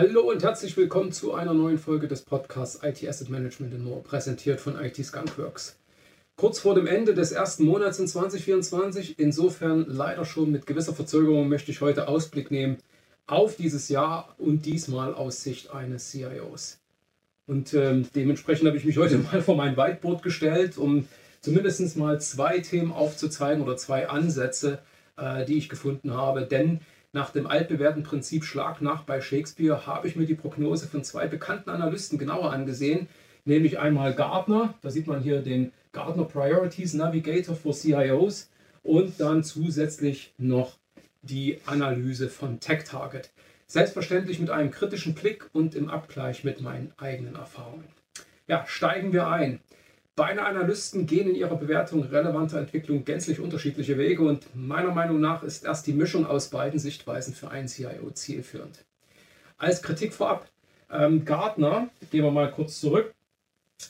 Hallo und herzlich willkommen zu einer neuen Folge des Podcasts IT Asset Management in More, präsentiert von IT Skunkworks. Kurz vor dem Ende des ersten Monats in 2024, insofern leider schon mit gewisser Verzögerung, möchte ich heute Ausblick nehmen auf dieses Jahr und diesmal aus Sicht eines CIOs. Und ähm, dementsprechend habe ich mich heute mal vor mein Whiteboard gestellt, um zumindest mal zwei Themen aufzuzeigen oder zwei Ansätze, äh, die ich gefunden habe. Denn nach dem altbewährten Prinzip Schlag nach bei Shakespeare habe ich mir die Prognose von zwei bekannten Analysten genauer angesehen, nämlich einmal Gartner, da sieht man hier den Gartner Priorities Navigator for CIOs und dann zusätzlich noch die Analyse von TechTarget. Selbstverständlich mit einem kritischen Blick und im Abgleich mit meinen eigenen Erfahrungen. Ja, steigen wir ein. Beide Analysten gehen in ihrer Bewertung relevanter Entwicklung gänzlich unterschiedliche Wege und meiner Meinung nach ist erst die Mischung aus beiden Sichtweisen für einen CIO zielführend. Als Kritik vorab, ähm, Gartner, gehen wir mal kurz zurück.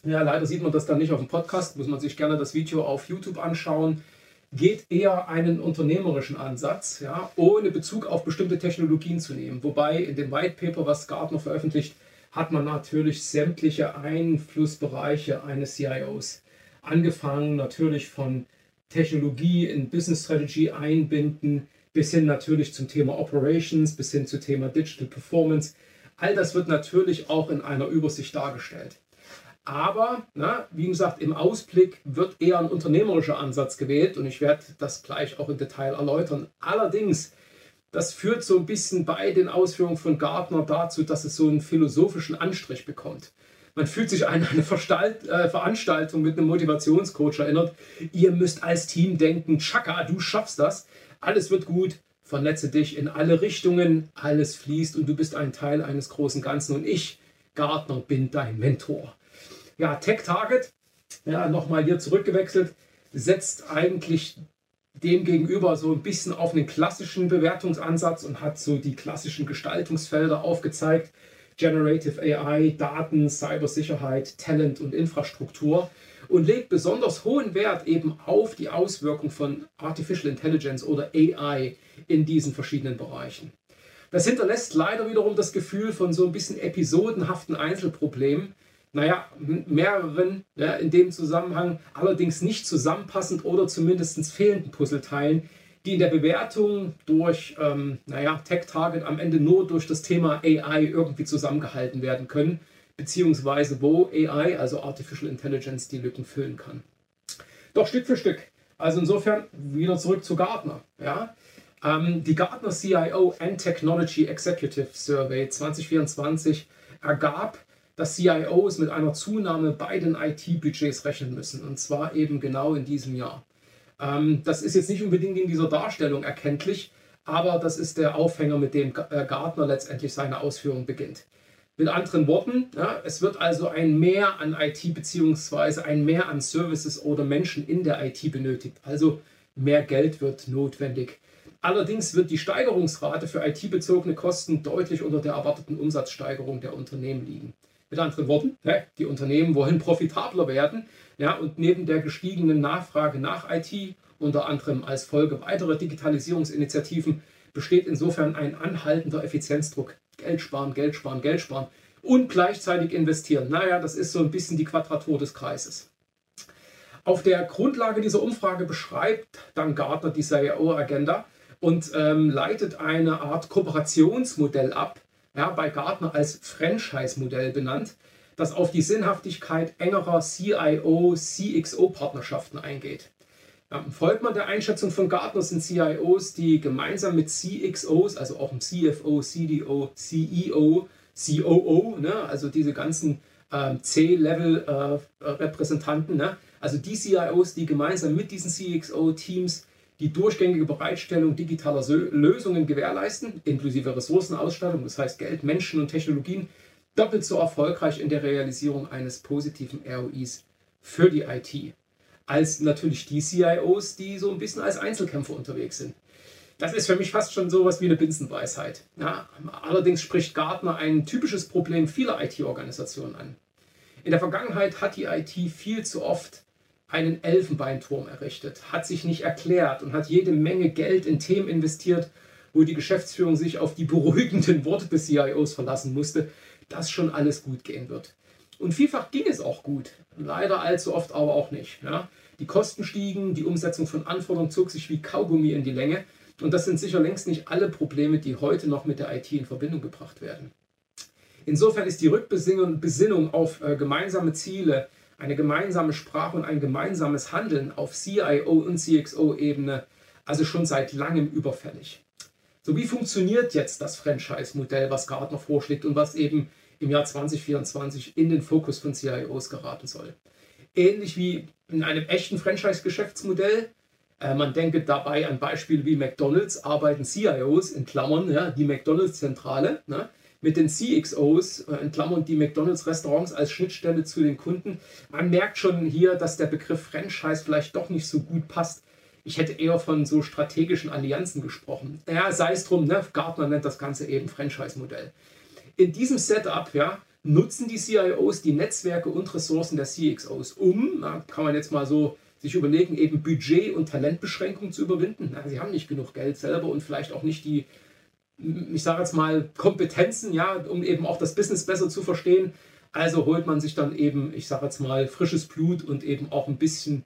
Ja, leider sieht man das dann nicht auf dem Podcast, muss man sich gerne das Video auf YouTube anschauen. Geht eher einen unternehmerischen Ansatz, ja, ohne Bezug auf bestimmte Technologien zu nehmen. Wobei in dem White Paper, was Gartner veröffentlicht, hat man natürlich sämtliche Einflussbereiche eines CIOs. Angefangen natürlich von Technologie in Business Strategy einbinden, bis hin natürlich zum Thema Operations, bis hin zum Thema Digital Performance. All das wird natürlich auch in einer Übersicht dargestellt. Aber, na, wie gesagt, im Ausblick wird eher ein unternehmerischer Ansatz gewählt und ich werde das gleich auch im Detail erläutern. Allerdings das führt so ein bisschen bei den Ausführungen von Gardner dazu, dass es so einen philosophischen Anstrich bekommt. Man fühlt sich an eine äh, Veranstaltung mit einem Motivationscoach erinnert. Ihr müsst als Team denken, Chaka, du schaffst das. Alles wird gut. Vernetze dich in alle Richtungen. Alles fließt und du bist ein Teil eines großen Ganzen. Und ich, Gardner, bin dein Mentor. Ja, Tech Target, ja, nochmal hier zurückgewechselt, setzt eigentlich dem gegenüber so ein bisschen auf einen klassischen Bewertungsansatz und hat so die klassischen Gestaltungsfelder aufgezeigt. Generative AI, Daten, Cybersicherheit, Talent und Infrastruktur und legt besonders hohen Wert eben auf die Auswirkung von Artificial Intelligence oder AI in diesen verschiedenen Bereichen. Das hinterlässt leider wiederum das Gefühl von so ein bisschen episodenhaften Einzelproblemen, naja, mehreren ja, in dem Zusammenhang allerdings nicht zusammenpassend oder zumindest fehlenden Puzzleteilen, die in der Bewertung durch ähm, naja, Tech-Target am Ende nur durch das Thema AI irgendwie zusammengehalten werden können, beziehungsweise wo AI, also Artificial Intelligence, die Lücken füllen kann. Doch Stück für Stück. Also insofern wieder zurück zu Gartner. Ja? Ähm, die Gartner CIO and Technology Executive Survey 2024 ergab, dass CIOs mit einer Zunahme bei den IT-Budgets rechnen müssen. Und zwar eben genau in diesem Jahr. Ähm, das ist jetzt nicht unbedingt in dieser Darstellung erkenntlich, aber das ist der Aufhänger, mit dem äh, Gartner letztendlich seine Ausführung beginnt. Mit anderen Worten, ja, es wird also ein Mehr an IT bzw. ein Mehr an Services oder Menschen in der IT benötigt. Also mehr Geld wird notwendig. Allerdings wird die Steigerungsrate für IT-bezogene Kosten deutlich unter der erwarteten Umsatzsteigerung der Unternehmen liegen. Mit anderen Worten, die Unternehmen wollen profitabler werden ja, und neben der gestiegenen Nachfrage nach IT, unter anderem als Folge weiterer Digitalisierungsinitiativen, besteht insofern ein anhaltender Effizienzdruck. Geld sparen, Geld sparen, Geld sparen und gleichzeitig investieren. Naja, das ist so ein bisschen die Quadratur des Kreises. Auf der Grundlage dieser Umfrage beschreibt dann Gartner die CIO-Agenda und ähm, leitet eine Art Kooperationsmodell ab, ja, bei Gartner als Franchise-Modell benannt, das auf die Sinnhaftigkeit engerer CIO-CXO-Partnerschaften eingeht. Ja, folgt man der Einschätzung von Gartner sind CIOs, die gemeinsam mit CXOs, also auch im CFO, CDO, CEO, COO, ne, also diese ganzen ähm, C-Level-Repräsentanten, äh, ne, also die CIOs, die gemeinsam mit diesen CXO-Teams die durchgängige Bereitstellung digitaler Lösungen gewährleisten, inklusive Ressourcenausstattung, das heißt Geld, Menschen und Technologien, doppelt so erfolgreich in der Realisierung eines positiven ROIs für die IT, als natürlich die CIOs, die so ein bisschen als Einzelkämpfer unterwegs sind. Das ist für mich fast schon sowas wie eine Binsenweisheit. Ja, allerdings spricht Gartner ein typisches Problem vieler IT-Organisationen an. In der Vergangenheit hat die IT viel zu oft einen Elfenbeinturm errichtet, hat sich nicht erklärt und hat jede Menge Geld in Themen investiert, wo die Geschäftsführung sich auf die beruhigenden Worte des CIOs verlassen musste, dass schon alles gut gehen wird. Und vielfach ging es auch gut, leider allzu oft aber auch nicht. Ja. Die Kosten stiegen, die Umsetzung von Anforderungen zog sich wie Kaugummi in die Länge und das sind sicher längst nicht alle Probleme, die heute noch mit der IT in Verbindung gebracht werden. Insofern ist die Rückbesinnung auf äh, gemeinsame Ziele, eine gemeinsame Sprache und ein gemeinsames Handeln auf CIO und CXO-Ebene also schon seit langem überfällig. So wie funktioniert jetzt das Franchise-Modell, was Gartner vorschlägt und was eben im Jahr 2024 in den Fokus von CIOs geraten soll? Ähnlich wie in einem echten Franchise-Geschäftsmodell. Äh, man denke dabei an Beispiele wie McDonald's, arbeiten CIOs in Klammern, ja, die McDonald's-Zentrale, ne, mit den CXOs, äh, in Klammern die McDonald's-Restaurants als Schnittstelle zu den Kunden. Man merkt schon hier, dass der Begriff Franchise vielleicht doch nicht so gut passt. Ich hätte eher von so strategischen Allianzen gesprochen. Ja, sei es drum, ne? Gartner nennt das Ganze eben Franchise-Modell. In diesem Setup ja, nutzen die CIOs die Netzwerke und Ressourcen der CXOs, um, na, kann man jetzt mal so sich überlegen, eben Budget- und Talentbeschränkungen zu überwinden. Na, sie haben nicht genug Geld selber und vielleicht auch nicht die ich sage jetzt mal, Kompetenzen, ja, um eben auch das Business besser zu verstehen. Also holt man sich dann eben, ich sage jetzt mal, frisches Blut und eben auch ein bisschen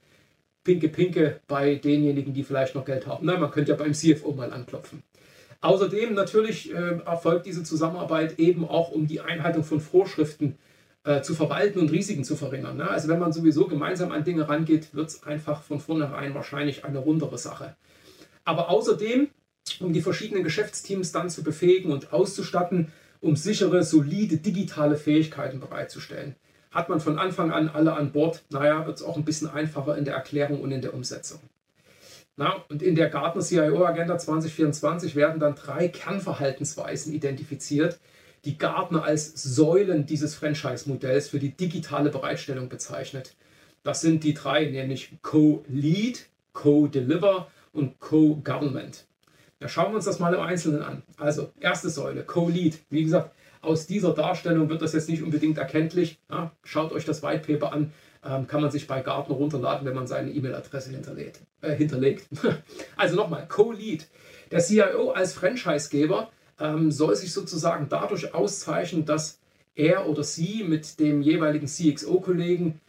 Pinke Pinke bei denjenigen, die vielleicht noch Geld haben. Na, man könnte ja beim CFO mal anklopfen. Außerdem natürlich äh, erfolgt diese Zusammenarbeit eben auch, um die Einhaltung von Vorschriften äh, zu verwalten und Risiken zu verringern. Ne? Also wenn man sowieso gemeinsam an Dinge rangeht, wird es einfach von vornherein wahrscheinlich eine rundere Sache. Aber außerdem um die verschiedenen Geschäftsteams dann zu befähigen und auszustatten, um sichere, solide digitale Fähigkeiten bereitzustellen. Hat man von Anfang an alle an Bord, naja, wird es auch ein bisschen einfacher in der Erklärung und in der Umsetzung. Na, und in der Gartner CIO Agenda 2024 werden dann drei Kernverhaltensweisen identifiziert, die Gartner als Säulen dieses Franchise-Modells für die digitale Bereitstellung bezeichnet. Das sind die drei, nämlich Co-Lead, Co-Deliver und Co-Government. Ja, schauen wir uns das mal im Einzelnen an. Also, erste Säule, Co-Lead. Wie gesagt, aus dieser Darstellung wird das jetzt nicht unbedingt erkenntlich. Ja, schaut euch das White Paper an. Ähm, kann man sich bei Gartner runterladen, wenn man seine E-Mail-Adresse äh, hinterlegt. also nochmal, Co-Lead. Der CIO als Franchisegeber ähm, soll sich sozusagen dadurch auszeichnen, dass er oder sie mit dem jeweiligen CXO-Kollegen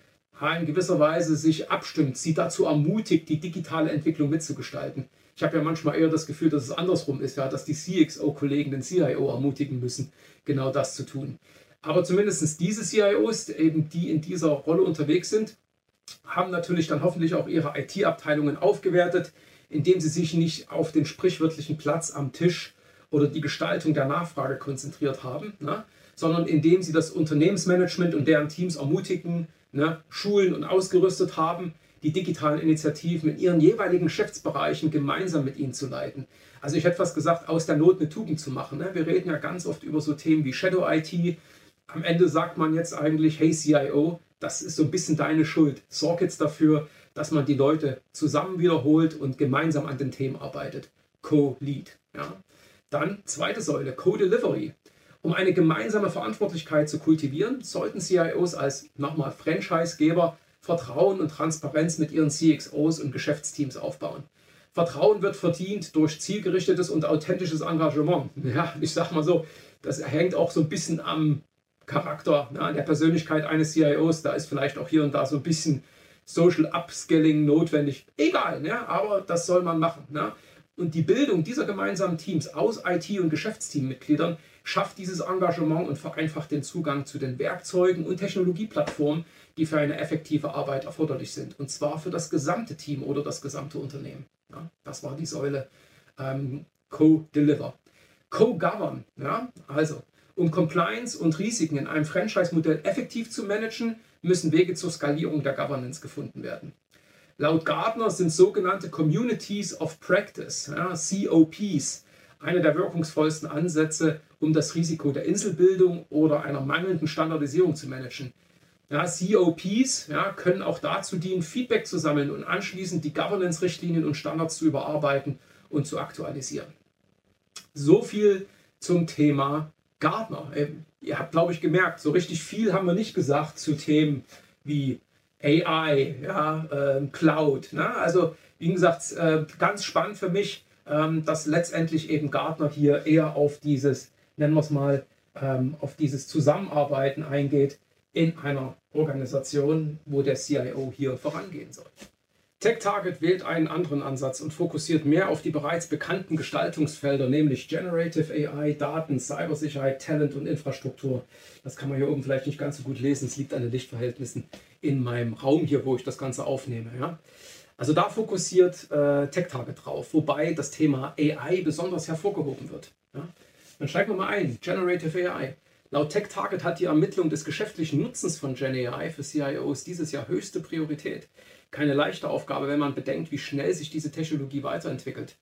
in gewisser Weise sich abstimmt, sie dazu ermutigt, die digitale Entwicklung mitzugestalten. Ich habe ja manchmal eher das Gefühl, dass es andersrum ist, ja, dass die CXO-Kollegen den CIO ermutigen müssen, genau das zu tun. Aber zumindest diese CIOs, eben die in dieser Rolle unterwegs sind, haben natürlich dann hoffentlich auch ihre IT-Abteilungen aufgewertet, indem sie sich nicht auf den sprichwörtlichen Platz am Tisch oder die Gestaltung der Nachfrage konzentriert haben, ne, sondern indem sie das Unternehmensmanagement und deren Teams ermutigen, ne, schulen und ausgerüstet haben, die digitalen Initiativen in ihren jeweiligen Geschäftsbereichen gemeinsam mit ihnen zu leiten. Also ich hätte fast gesagt, aus der Not eine Tugend zu machen. Ne? Wir reden ja ganz oft über so Themen wie Shadow IT. Am Ende sagt man jetzt eigentlich, hey CIO, das ist so ein bisschen deine Schuld. Sorg jetzt dafür, dass man die Leute zusammen wiederholt und gemeinsam an den Themen arbeitet. Co-Lead. Ja. Dann zweite Säule, Co-Delivery. Um eine gemeinsame Verantwortlichkeit zu kultivieren, sollten CIOs als nochmal Franchisegeber Vertrauen und Transparenz mit ihren CXOs und Geschäftsteams aufbauen. Vertrauen wird verdient durch zielgerichtetes und authentisches Engagement. Ja, ich sag mal so, das hängt auch so ein bisschen am Charakter, ne, an der Persönlichkeit eines CIOs. Da ist vielleicht auch hier und da so ein bisschen Social Upskilling notwendig. Egal, ne, aber das soll man machen. Ne. Und die Bildung dieser gemeinsamen Teams aus IT- und Geschäftsteammitgliedern schafft dieses Engagement und vereinfacht den Zugang zu den Werkzeugen und Technologieplattformen, die für eine effektive Arbeit erforderlich sind. Und zwar für das gesamte Team oder das gesamte Unternehmen. Ja, das war die Säule ähm, Co-Deliver. Co-Govern, ja, also um Compliance und Risiken in einem Franchise-Modell effektiv zu managen, müssen Wege zur Skalierung der Governance gefunden werden. Laut Gartner sind sogenannte Communities of Practice, ja, COPs, eine der wirkungsvollsten Ansätze, um das Risiko der Inselbildung oder einer mangelnden Standardisierung zu managen. Ja, COPs ja, können auch dazu dienen, Feedback zu sammeln und anschließend die Governance-Richtlinien und Standards zu überarbeiten und zu aktualisieren. So viel zum Thema Gartner. Ähm, ihr habt, glaube ich, gemerkt, so richtig viel haben wir nicht gesagt zu Themen wie AI, ja, äh, Cloud. Ne? Also, wie gesagt, äh, ganz spannend für mich, ähm, dass letztendlich eben Gartner hier eher auf dieses, nennen wir es mal, ähm, auf dieses Zusammenarbeiten eingeht in einer Organisation, wo der CIO hier vorangehen soll. TechTarget wählt einen anderen Ansatz und fokussiert mehr auf die bereits bekannten Gestaltungsfelder, nämlich Generative AI, Daten, Cybersicherheit, Talent und Infrastruktur. Das kann man hier oben vielleicht nicht ganz so gut lesen. Es liegt an den Lichtverhältnissen in meinem Raum hier, wo ich das Ganze aufnehme. Ja. Also da fokussiert äh, TechTarget drauf, wobei das Thema AI besonders hervorgehoben wird. Ja. Dann steigen wir mal ein. Generative AI. Laut TechTarget hat die Ermittlung des geschäftlichen Nutzens von GenAI für CIOs dieses Jahr höchste Priorität keine leichte Aufgabe, wenn man bedenkt, wie schnell sich diese Technologie weiterentwickelt.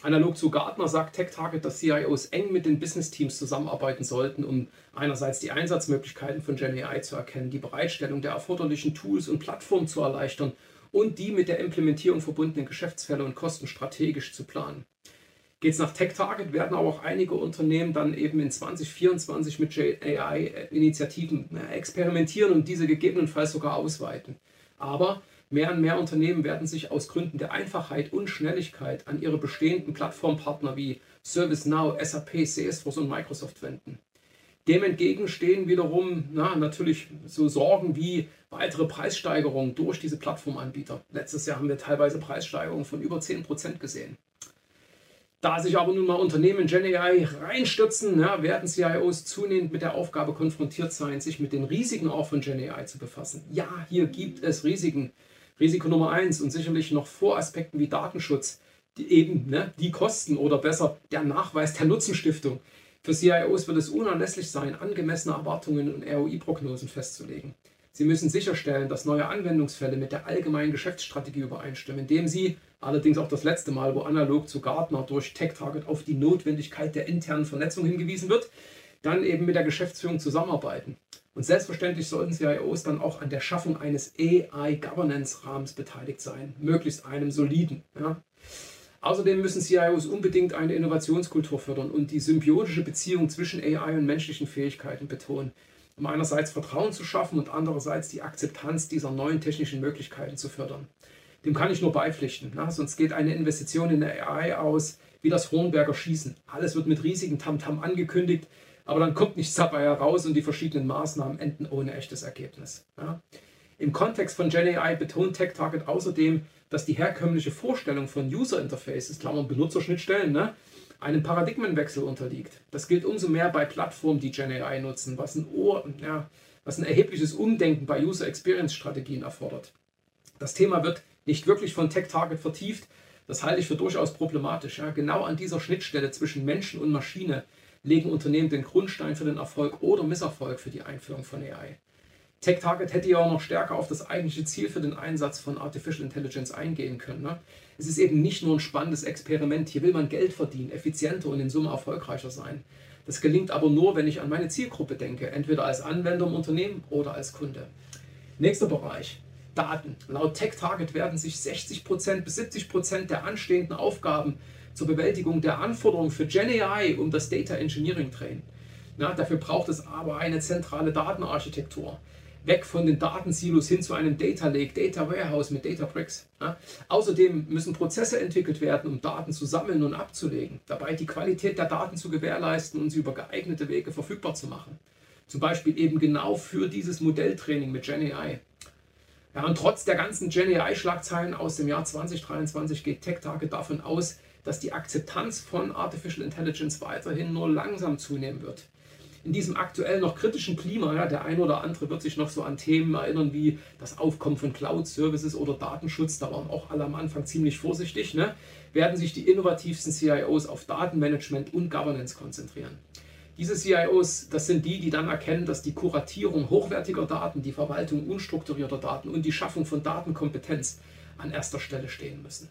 Analog zu Gartner sagt TechTarget, dass CIOs eng mit den Business-Teams zusammenarbeiten sollten, um einerseits die Einsatzmöglichkeiten von GenAI zu erkennen, die Bereitstellung der erforderlichen Tools und Plattformen zu erleichtern und die mit der Implementierung verbundenen Geschäftsfälle und Kosten strategisch zu planen. Geht es nach TechTarget, werden aber auch einige Unternehmen dann eben in 2024 mit GenAI-Initiativen experimentieren und diese gegebenenfalls sogar ausweiten. Aber Mehr und mehr Unternehmen werden sich aus Gründen der Einfachheit und Schnelligkeit an ihre bestehenden Plattformpartner wie ServiceNow, SAP, Salesforce und Microsoft wenden. Dem entgegen stehen wiederum na, natürlich so Sorgen wie weitere Preissteigerungen durch diese Plattformanbieter. Letztes Jahr haben wir teilweise Preissteigerungen von über 10% gesehen. Da sich aber nun mal Unternehmen in GenAI reinstürzen, ja, werden CIOs zunehmend mit der Aufgabe konfrontiert sein, sich mit den Risiken auch von GenAI zu befassen. Ja, hier gibt es Risiken, Risiko Nummer eins und sicherlich noch vor Aspekten wie Datenschutz, die eben ne, die Kosten oder besser der Nachweis der Nutzenstiftung. Für CIOs wird es unerlässlich sein, angemessene Erwartungen und ROI-Prognosen festzulegen. Sie müssen sicherstellen, dass neue Anwendungsfälle mit der allgemeinen Geschäftsstrategie übereinstimmen, indem sie, allerdings auch das letzte Mal, wo analog zu Gartner durch TechTarget auf die Notwendigkeit der internen Vernetzung hingewiesen wird, dann eben mit der Geschäftsführung zusammenarbeiten. Und selbstverständlich sollten CIOs dann auch an der Schaffung eines AI-Governance-Rahmens beteiligt sein, möglichst einem soliden. Ja. Außerdem müssen CIOs unbedingt eine Innovationskultur fördern und die symbiotische Beziehung zwischen AI und menschlichen Fähigkeiten betonen, um einerseits Vertrauen zu schaffen und andererseits die Akzeptanz dieser neuen technischen Möglichkeiten zu fördern. Dem kann ich nur beipflichten. Na? Sonst geht eine Investition in AI aus wie das Hornberger Schießen. Alles wird mit riesigen Tamtam -Tam angekündigt, aber dann kommt nichts dabei heraus und die verschiedenen Maßnahmen enden ohne echtes Ergebnis. Ja. Im Kontext von GenAI betont TechTarget außerdem, dass die herkömmliche Vorstellung von User Interfaces, Klammern Benutzerschnittstellen, ne, einem Paradigmenwechsel unterliegt. Das gilt umso mehr bei Plattformen, die GenAI nutzen, was ein, Ohr, ja, was ein erhebliches Umdenken bei User Experience Strategien erfordert. Das Thema wird nicht wirklich von TechTarget vertieft. Das halte ich für durchaus problematisch. Ja. Genau an dieser Schnittstelle zwischen Menschen und Maschine legen Unternehmen den Grundstein für den Erfolg oder Misserfolg für die Einführung von AI. TechTarget hätte ja auch noch stärker auf das eigentliche Ziel für den Einsatz von Artificial Intelligence eingehen können. Ne? Es ist eben nicht nur ein spannendes Experiment. Hier will man Geld verdienen, effizienter und in Summe erfolgreicher sein. Das gelingt aber nur, wenn ich an meine Zielgruppe denke, entweder als Anwender im Unternehmen oder als Kunde. Nächster Bereich. Daten. Laut TechTarget werden sich 60% bis 70% der anstehenden Aufgaben zur Bewältigung der Anforderungen für GenAI um das Data Engineering drehen. Na, dafür braucht es aber eine zentrale Datenarchitektur. Weg von den Datensilos hin zu einem Data Lake, Data Warehouse mit Databricks. Ja. Außerdem müssen Prozesse entwickelt werden, um Daten zu sammeln und abzulegen. Dabei die Qualität der Daten zu gewährleisten und sie über geeignete Wege verfügbar zu machen. Zum Beispiel eben genau für dieses Modelltraining mit GenAI. Ja, und trotz der ganzen GenAI-Schlagzeilen aus dem Jahr 2023 geht TechTarget davon aus, dass die Akzeptanz von Artificial Intelligence weiterhin nur langsam zunehmen wird. In diesem aktuell noch kritischen Klima, ja, der ein oder andere wird sich noch so an Themen erinnern wie das Aufkommen von Cloud-Services oder Datenschutz, da waren auch alle am Anfang ziemlich vorsichtig, ne, werden sich die innovativsten CIOs auf Datenmanagement und Governance konzentrieren. Diese CIOs, das sind die, die dann erkennen, dass die Kuratierung hochwertiger Daten, die Verwaltung unstrukturierter Daten und die Schaffung von Datenkompetenz an erster Stelle stehen müssen.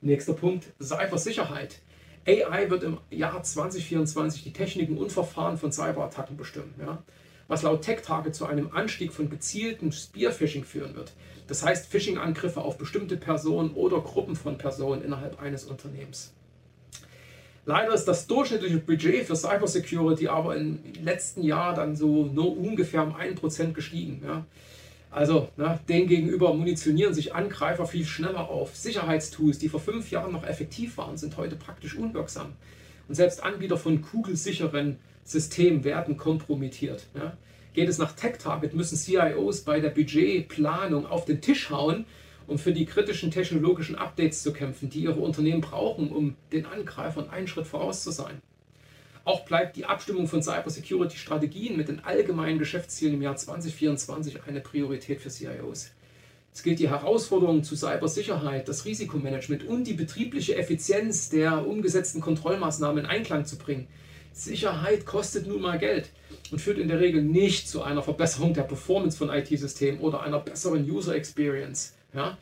Nächster Punkt, Cybersicherheit. AI wird im Jahr 2024 die Techniken und Verfahren von Cyberattacken bestimmen, ja? was laut TechTarget zu einem Anstieg von gezielten Spearphishing führen wird. Das heißt Phishing-Angriffe auf bestimmte Personen oder Gruppen von Personen innerhalb eines Unternehmens. Leider ist das durchschnittliche Budget für Cybersecurity aber im letzten Jahr dann so nur ungefähr um 1% gestiegen. Ja? Also ne, demgegenüber munitionieren sich Angreifer viel schneller auf. Sicherheitstools, die vor fünf Jahren noch effektiv waren, sind heute praktisch unwirksam. Und selbst Anbieter von kugelsicheren Systemen werden kompromittiert. Ja. Geht es nach TechTarget, müssen CIOs bei der Budgetplanung auf den Tisch hauen, um für die kritischen technologischen Updates zu kämpfen, die ihre Unternehmen brauchen, um den Angreifern einen Schritt voraus zu sein. Auch bleibt die Abstimmung von Cybersecurity-Strategien mit den allgemeinen Geschäftszielen im Jahr 2024 eine Priorität für CIOs. Es gilt die Herausforderungen zu Cybersicherheit, das Risikomanagement und die betriebliche Effizienz der umgesetzten Kontrollmaßnahmen in Einklang zu bringen. Sicherheit kostet nun mal Geld und führt in der Regel nicht zu einer Verbesserung der Performance von IT-Systemen oder einer besseren User Experience. Ja?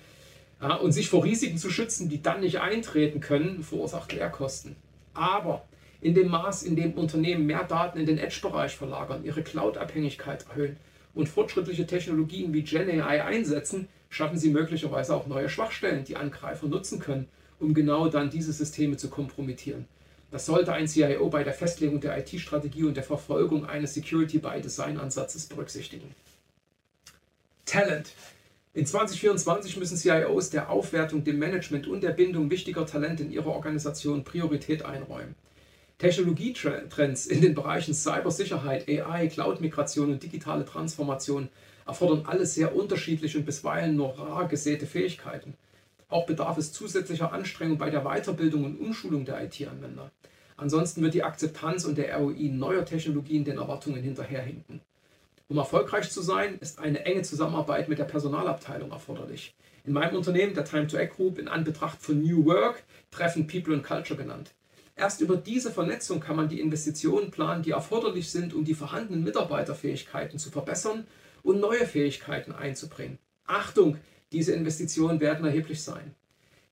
Und sich vor Risiken zu schützen, die dann nicht eintreten können, verursacht Lehrkosten. Aber in dem Maß, in dem Unternehmen mehr Daten in den Edge-Bereich verlagern, ihre Cloud-Abhängigkeit erhöhen und fortschrittliche Technologien wie GenAI einsetzen, schaffen sie möglicherweise auch neue Schwachstellen, die Angreifer nutzen können, um genau dann diese Systeme zu kompromittieren. Das sollte ein CIO bei der Festlegung der IT-Strategie und der Verfolgung eines Security-by-Design-Ansatzes berücksichtigen. Talent. In 2024 müssen CIOs der Aufwertung, dem Management und der Bindung wichtiger Talente in ihrer Organisation Priorität einräumen. Technologietrends in den Bereichen Cybersicherheit, AI, Cloud-Migration und digitale Transformation erfordern alle sehr unterschiedliche und bisweilen nur rar gesäte Fähigkeiten. Auch bedarf es zusätzlicher Anstrengung bei der Weiterbildung und Umschulung der IT-Anwender. Ansonsten wird die Akzeptanz und der ROI neuer Technologien den Erwartungen hinterherhinken. Um erfolgreich zu sein, ist eine enge Zusammenarbeit mit der Personalabteilung erforderlich. In meinem Unternehmen, der Time to Act Group, in Anbetracht von New Work, treffen People and Culture genannt. Erst über diese Vernetzung kann man die Investitionen planen, die erforderlich sind, um die vorhandenen Mitarbeiterfähigkeiten zu verbessern und neue Fähigkeiten einzubringen. Achtung, diese Investitionen werden erheblich sein.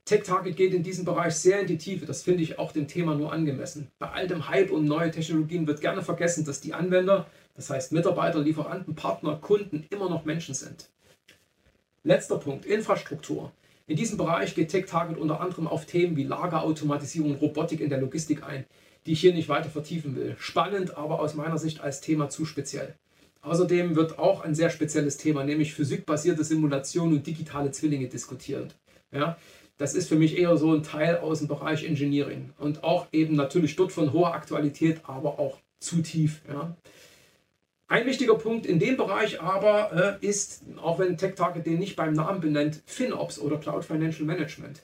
TechTarget geht in diesem Bereich sehr in die Tiefe, das finde ich auch dem Thema nur angemessen. Bei all dem Hype um neue Technologien wird gerne vergessen, dass die Anwender, das heißt Mitarbeiter, Lieferanten, Partner, Kunden, immer noch Menschen sind. Letzter Punkt, Infrastruktur. In diesem Bereich geht TechTarget unter anderem auf Themen wie Lagerautomatisierung und Robotik in der Logistik ein, die ich hier nicht weiter vertiefen will. Spannend, aber aus meiner Sicht als Thema zu speziell. Außerdem wird auch ein sehr spezielles Thema, nämlich physikbasierte Simulation und digitale Zwillinge diskutiert. Ja, das ist für mich eher so ein Teil aus dem Bereich Engineering und auch eben natürlich dort von hoher Aktualität, aber auch zu tief. Ja. Ein wichtiger Punkt in dem Bereich aber äh, ist, auch wenn TechTarget den nicht beim Namen benennt, FinOps oder Cloud Financial Management.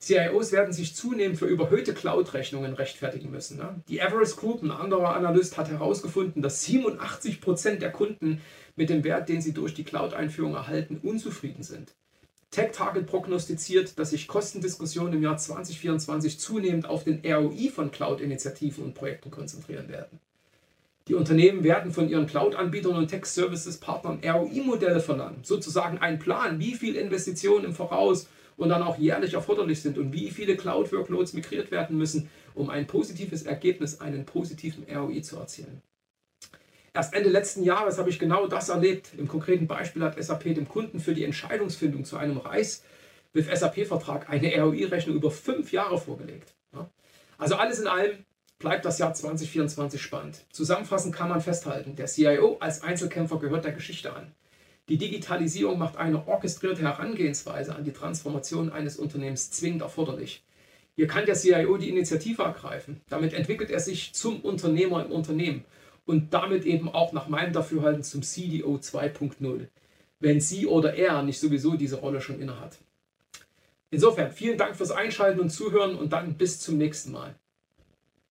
CIOs werden sich zunehmend für überhöhte Cloud-Rechnungen rechtfertigen müssen. Ne? Die Everest Group, ein anderer Analyst, hat herausgefunden, dass 87 Prozent der Kunden mit dem Wert, den sie durch die Cloud-Einführung erhalten, unzufrieden sind. TechTarget prognostiziert, dass sich Kostendiskussionen im Jahr 2024 zunehmend auf den ROI von Cloud-Initiativen und Projekten konzentrieren werden. Die Unternehmen werden von ihren Cloud-Anbietern und Tech-Services-Partnern ROI-Modelle verlangen, sozusagen einen Plan, wie viel Investitionen im Voraus und dann auch jährlich erforderlich sind und wie viele Cloud-Workloads migriert werden müssen, um ein positives Ergebnis, einen positiven ROI zu erzielen. Erst Ende letzten Jahres habe ich genau das erlebt. Im konkreten Beispiel hat SAP dem Kunden für die Entscheidungsfindung zu einem Reis with SAP-Vertrag eine ROI-Rechnung über fünf Jahre vorgelegt. Also alles in allem bleibt das Jahr 2024 spannend. Zusammenfassend kann man festhalten, der CIO als Einzelkämpfer gehört der Geschichte an. Die Digitalisierung macht eine orchestrierte Herangehensweise an die Transformation eines Unternehmens zwingend erforderlich. Hier kann der CIO die Initiative ergreifen. Damit entwickelt er sich zum Unternehmer im Unternehmen und damit eben auch nach meinem Dafürhalten zum CDO 2.0, wenn sie oder er nicht sowieso diese Rolle schon innehat. Insofern vielen Dank fürs Einschalten und Zuhören und dann bis zum nächsten Mal.